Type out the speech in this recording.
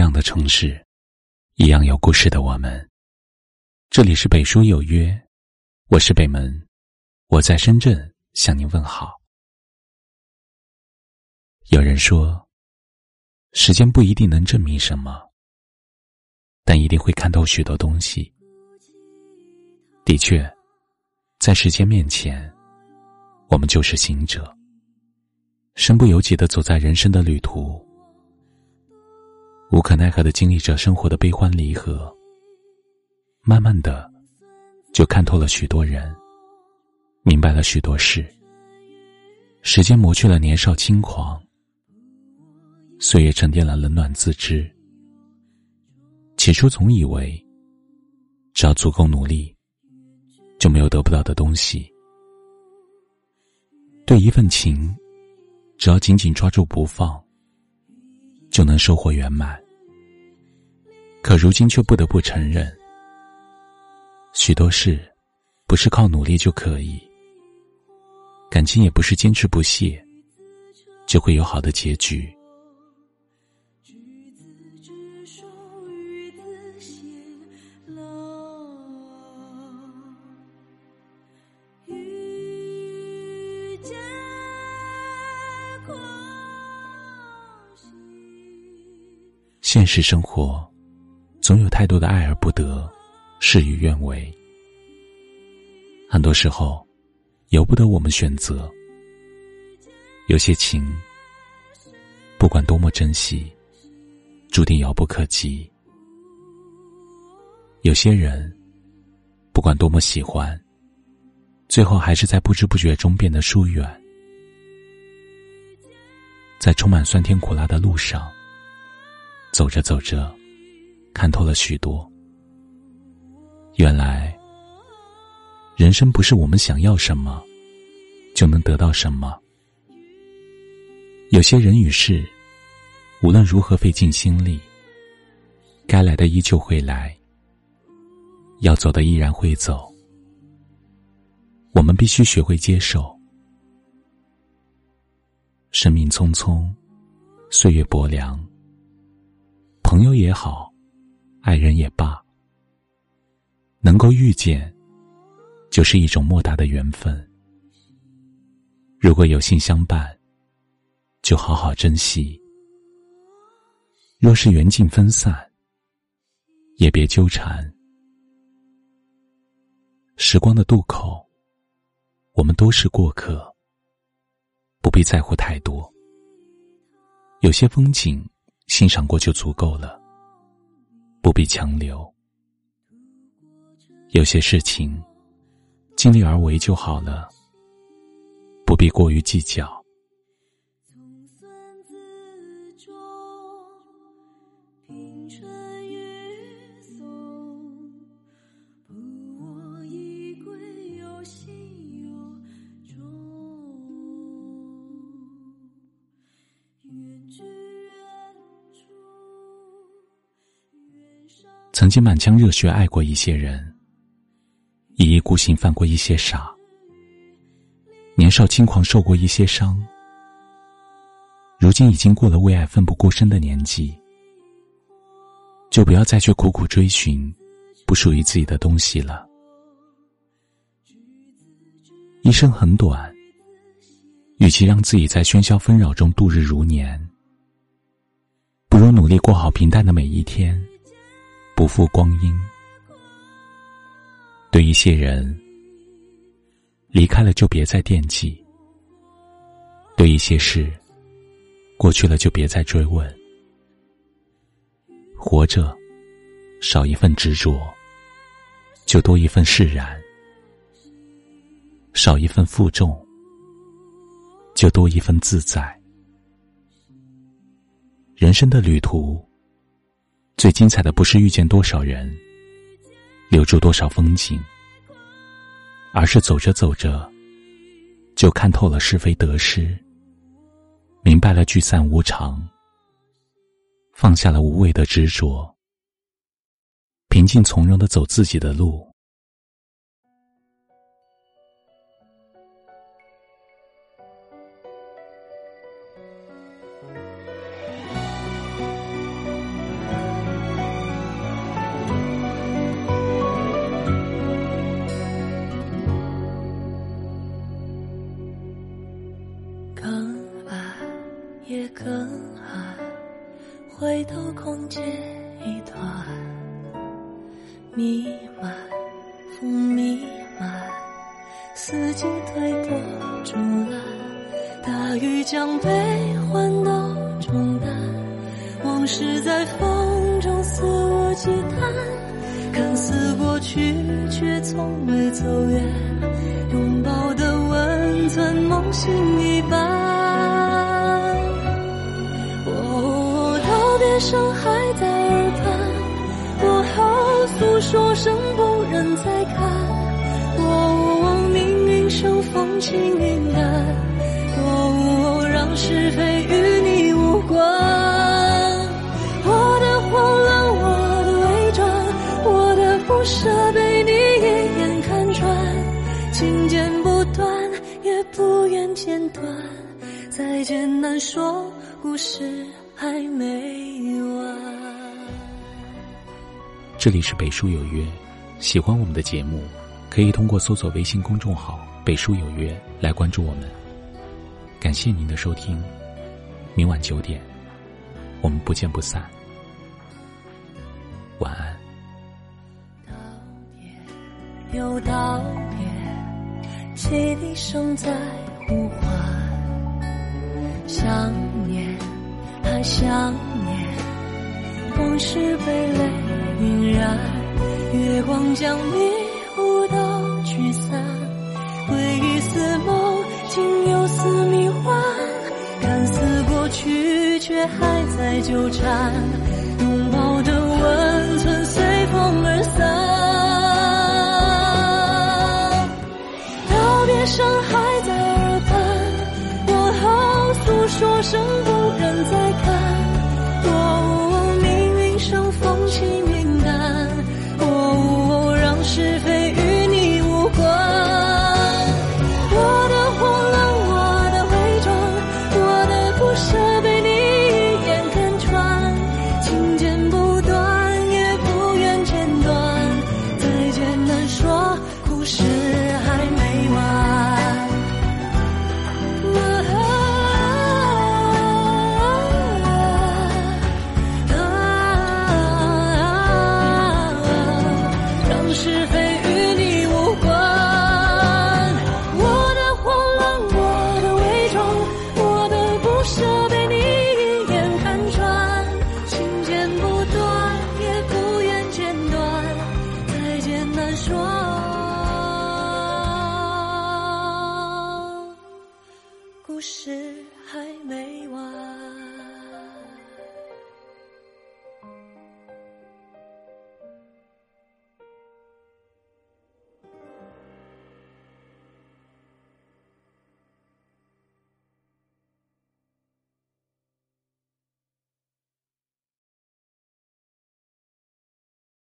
样的城市，一样有故事的我们。这里是北书有约，我是北门，我在深圳向您问好。有人说，时间不一定能证明什么，但一定会看透许多东西。的确，在时间面前，我们就是行者，身不由己的走在人生的旅途。无可奈何的经历着生活的悲欢离合，慢慢的，就看透了许多人，明白了许多事。时间磨去了年少轻狂，岁月沉淀了冷暖自知。起初总以为，只要足够努力，就没有得不到的东西。对一份情，只要紧紧抓住不放。就能收获圆满。可如今却不得不承认，许多事不是靠努力就可以，感情也不是坚持不懈就会有好的结局。现实生活，总有太多的爱而不得，事与愿违。很多时候，由不得我们选择。有些情，不管多么珍惜，注定遥不可及；有些人，不管多么喜欢，最后还是在不知不觉中变得疏远。在充满酸甜苦辣的路上。走着走着，看透了许多。原来，人生不是我们想要什么，就能得到什么。有些人与事，无论如何费尽心力，该来的依旧会来，要走的依然会走。我们必须学会接受。生命匆匆，岁月薄凉。朋友也好，爱人也罢，能够遇见，就是一种莫大的缘分。如果有幸相伴，就好好珍惜；若是缘尽分散，也别纠缠。时光的渡口，我们都是过客，不必在乎太多。有些风景。欣赏过就足够了，不必强留。有些事情，尽力而为就好了，不必过于计较。曾经满腔热血爱过一些人，一意孤行犯过一些傻，年少轻狂受过一些伤，如今已经过了为爱奋不顾身的年纪，就不要再去苦苦追寻不属于自己的东西了。一生很短，与其让自己在喧嚣纷扰中度日如年，不如努力过好平淡的每一天。不负光阴，对一些人离开了就别再惦记；对一些事过去了就别再追问。活着，少一份执着，就多一份释然；少一份负重，就多一份自在。人生的旅途。最精彩的不是遇见多少人，留住多少风景，而是走着走着，就看透了是非得失，明白了聚散无常，放下了无谓的执着，平静从容的走自己的路。四季推波助澜，大雨将悲欢都冲淡，往事在风中肆无忌惮，看似过去，却从未走远，拥抱的温存，梦醒一半。哦，道别声还在耳畔，过后诉说声不忍再轻云淡。哦，让是非与你无关。我的慌乱，我的伪装，我的不舍被你一眼看穿。情剪不断，也不愿剪断。再见难说，故事还没完。这里是北书有约，喜欢我们的节目，可以通过搜索微信公众号“北书有约”来关注我们。感谢您的收听，明晚九点，我们不见不散。晚安。道别又道别，汽笛声在呼唤，想念还想念，往事被泪晕染，月光将迷雾都驱散，去，却还在纠缠，